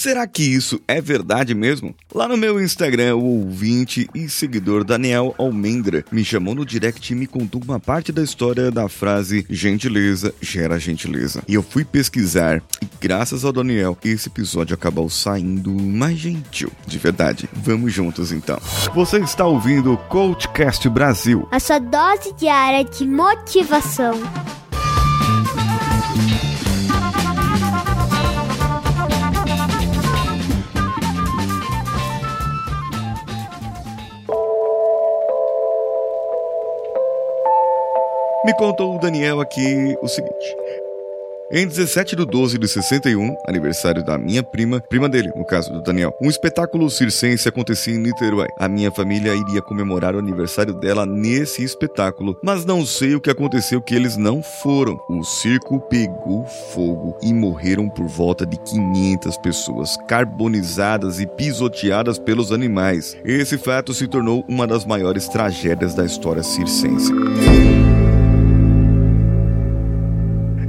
Será que isso é verdade mesmo? Lá no meu Instagram, o ouvinte e seguidor Daniel Almendra me chamou no direct e me contou uma parte da história da frase gentileza gera gentileza. E eu fui pesquisar e graças ao Daniel, esse episódio acabou saindo mais gentil. De verdade. Vamos juntos então. Você está ouvindo o Coachcast Brasil. A sua dose diária de motivação. Me contou o Daniel aqui o seguinte. Em 17 de 12 de 61, aniversário da minha prima, prima dele, no caso do Daniel, um espetáculo circense acontecia em Niterói. A minha família iria comemorar o aniversário dela nesse espetáculo, mas não sei o que aconteceu que eles não foram. O circo pegou fogo e morreram por volta de 500 pessoas, carbonizadas e pisoteadas pelos animais. Esse fato se tornou uma das maiores tragédias da história circense.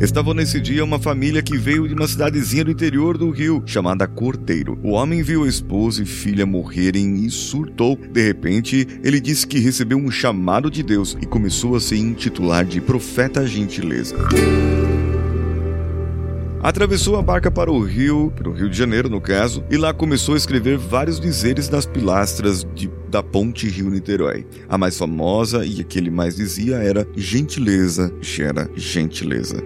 Estava nesse dia uma família que veio de uma cidadezinha do interior do Rio, chamada Cordeiro. O homem viu a esposa e filha morrerem e surtou. De repente, ele disse que recebeu um chamado de Deus e começou a se intitular de Profeta Gentileza. Atravessou a barca para o Rio, para o Rio de Janeiro no caso, e lá começou a escrever vários dizeres nas pilastras de, da ponte Rio-Niterói. A mais famosa e a que ele mais dizia era gentileza gera gentileza.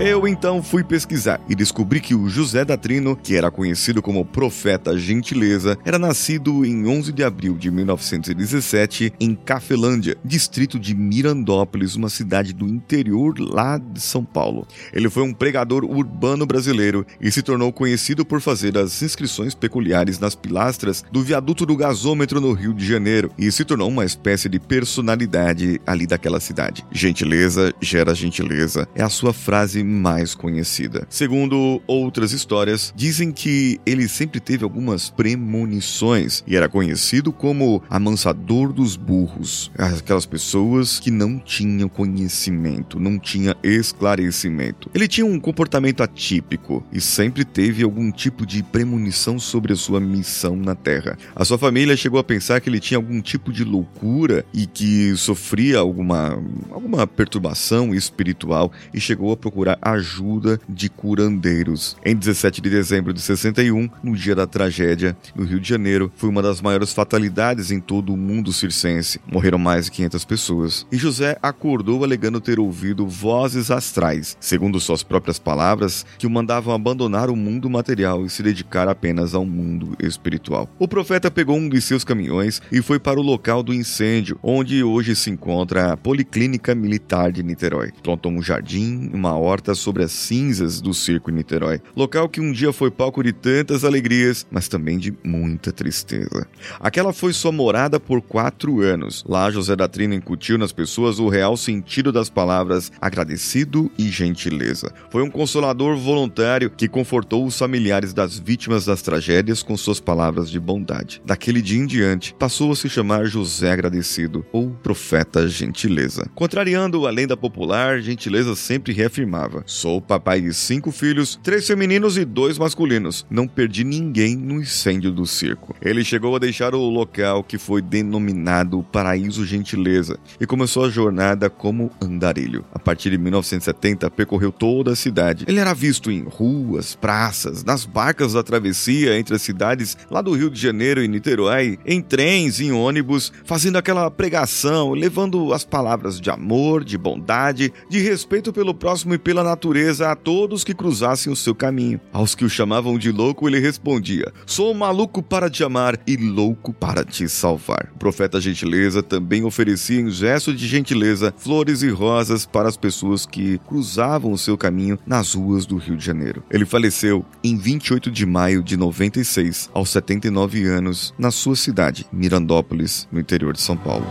Eu então fui pesquisar e descobri que o José da Trino, que era conhecido como Profeta Gentileza, era nascido em 11 de abril de 1917 em Cafelândia, distrito de Mirandópolis, uma cidade do interior lá de São Paulo. Ele foi um pregador urbano brasileiro e se tornou conhecido por fazer as inscrições peculiares nas pilastras do viaduto do gasômetro no Rio de Janeiro e se tornou uma espécie de personalidade ali daquela cidade. Gentileza gera gentileza é a sua frase mais conhecida. Segundo outras histórias, dizem que ele sempre teve algumas premonições e era conhecido como amansador dos burros, aquelas pessoas que não tinham conhecimento, não tinha esclarecimento. Ele tinha um comportamento atípico e sempre teve algum tipo de premonição sobre a sua missão na Terra. A sua família chegou a pensar que ele tinha algum tipo de loucura e que sofria alguma, alguma perturbação espiritual e chegou a procurar ajuda de curandeiros. Em 17 de dezembro de 61, no dia da tragédia, no Rio de Janeiro, foi uma das maiores fatalidades em todo o mundo circense. Morreram mais de 500 pessoas. E José acordou alegando ter ouvido vozes astrais, segundo suas próprias palavras, que o mandavam abandonar o mundo material e se dedicar apenas ao mundo espiritual. O profeta pegou um de seus caminhões e foi para o local do incêndio, onde hoje se encontra a Policlínica Militar de Niterói. Plantou um jardim, uma horta sobre as cinzas do circo em Niterói, local que um dia foi palco de tantas alegrias, mas também de muita tristeza. Aquela foi sua morada por quatro anos. Lá, José da Trina incutiu nas pessoas o real sentido das palavras agradecido e gentileza. Foi um consolador voluntário que confortou os familiares das vítimas das tragédias com suas palavras de bondade. Daquele dia em diante, passou a se chamar José Agradecido ou Profeta Gentileza. Contrariando a lenda popular, Gentileza sempre reafirmava Sou papai de cinco filhos, três femininos e dois masculinos. Não perdi ninguém no incêndio do circo. Ele chegou a deixar o local que foi denominado Paraíso Gentileza e começou a jornada como andarilho. A partir de 1970, percorreu toda a cidade. Ele era visto em ruas, praças, nas barcas da travessia entre as cidades lá do Rio de Janeiro e Niterói, em trens, em ônibus, fazendo aquela pregação, levando as palavras de amor, de bondade, de respeito pelo próximo e pela natureza a todos que cruzassem o seu caminho. Aos que o chamavam de louco, ele respondia: Sou maluco para te amar e louco para te salvar. O profeta Gentileza também oferecia em gesto de gentileza flores e rosas para as pessoas que cruzavam o seu caminho nas ruas do Rio de Janeiro. Ele faleceu em 28 de maio de 96, aos 79 anos, na sua cidade, Mirandópolis, no interior de São Paulo.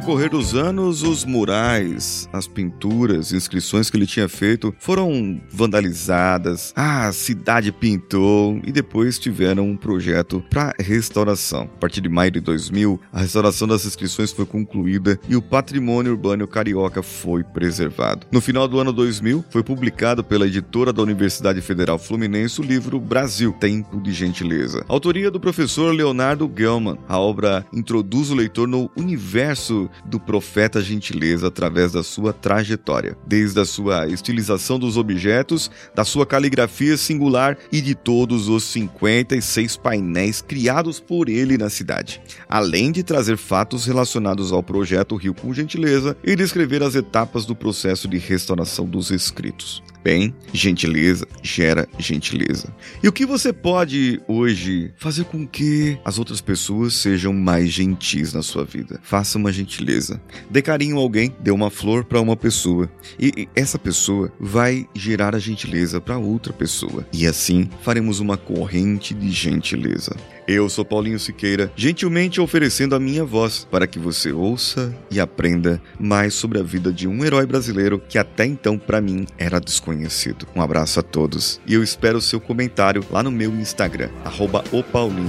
Decorrer dos anos, os murais, as pinturas, inscrições que ele tinha feito foram vandalizadas, a cidade pintou e depois tiveram um projeto para restauração. A partir de maio de 2000, a restauração das inscrições foi concluída e o patrimônio urbano carioca foi preservado. No final do ano 2000, foi publicado pela editora da Universidade Federal Fluminense o livro Brasil, Tempo de Gentileza. Autoria do professor Leonardo Gelman. A obra introduz o leitor no universo do profeta Gentileza através da sua trajetória, desde a sua estilização dos objetos, da sua caligrafia singular e de todos os 56 painéis criados por ele na cidade, além de trazer fatos relacionados ao projeto Rio com Gentileza e descrever as etapas do processo de restauração dos escritos. Bem, gentileza gera gentileza. E o que você pode hoje fazer com que as outras pessoas sejam mais gentis na sua vida? Faça uma gentileza. Dê carinho a alguém, dê uma flor para uma pessoa. E essa pessoa vai gerar a gentileza para outra pessoa. E assim faremos uma corrente de gentileza. Eu sou Paulinho Siqueira, gentilmente oferecendo a minha voz para que você ouça e aprenda mais sobre a vida de um herói brasileiro que até então para mim era desconhecido. Um abraço a todos e eu espero o seu comentário lá no meu Instagram, arroba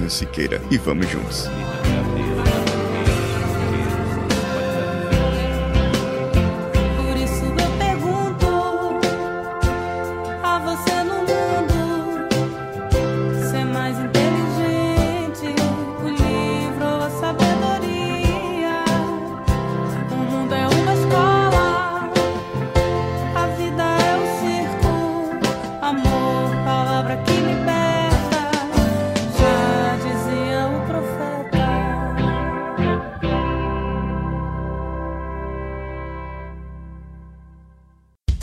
Siqueira. E vamos juntos!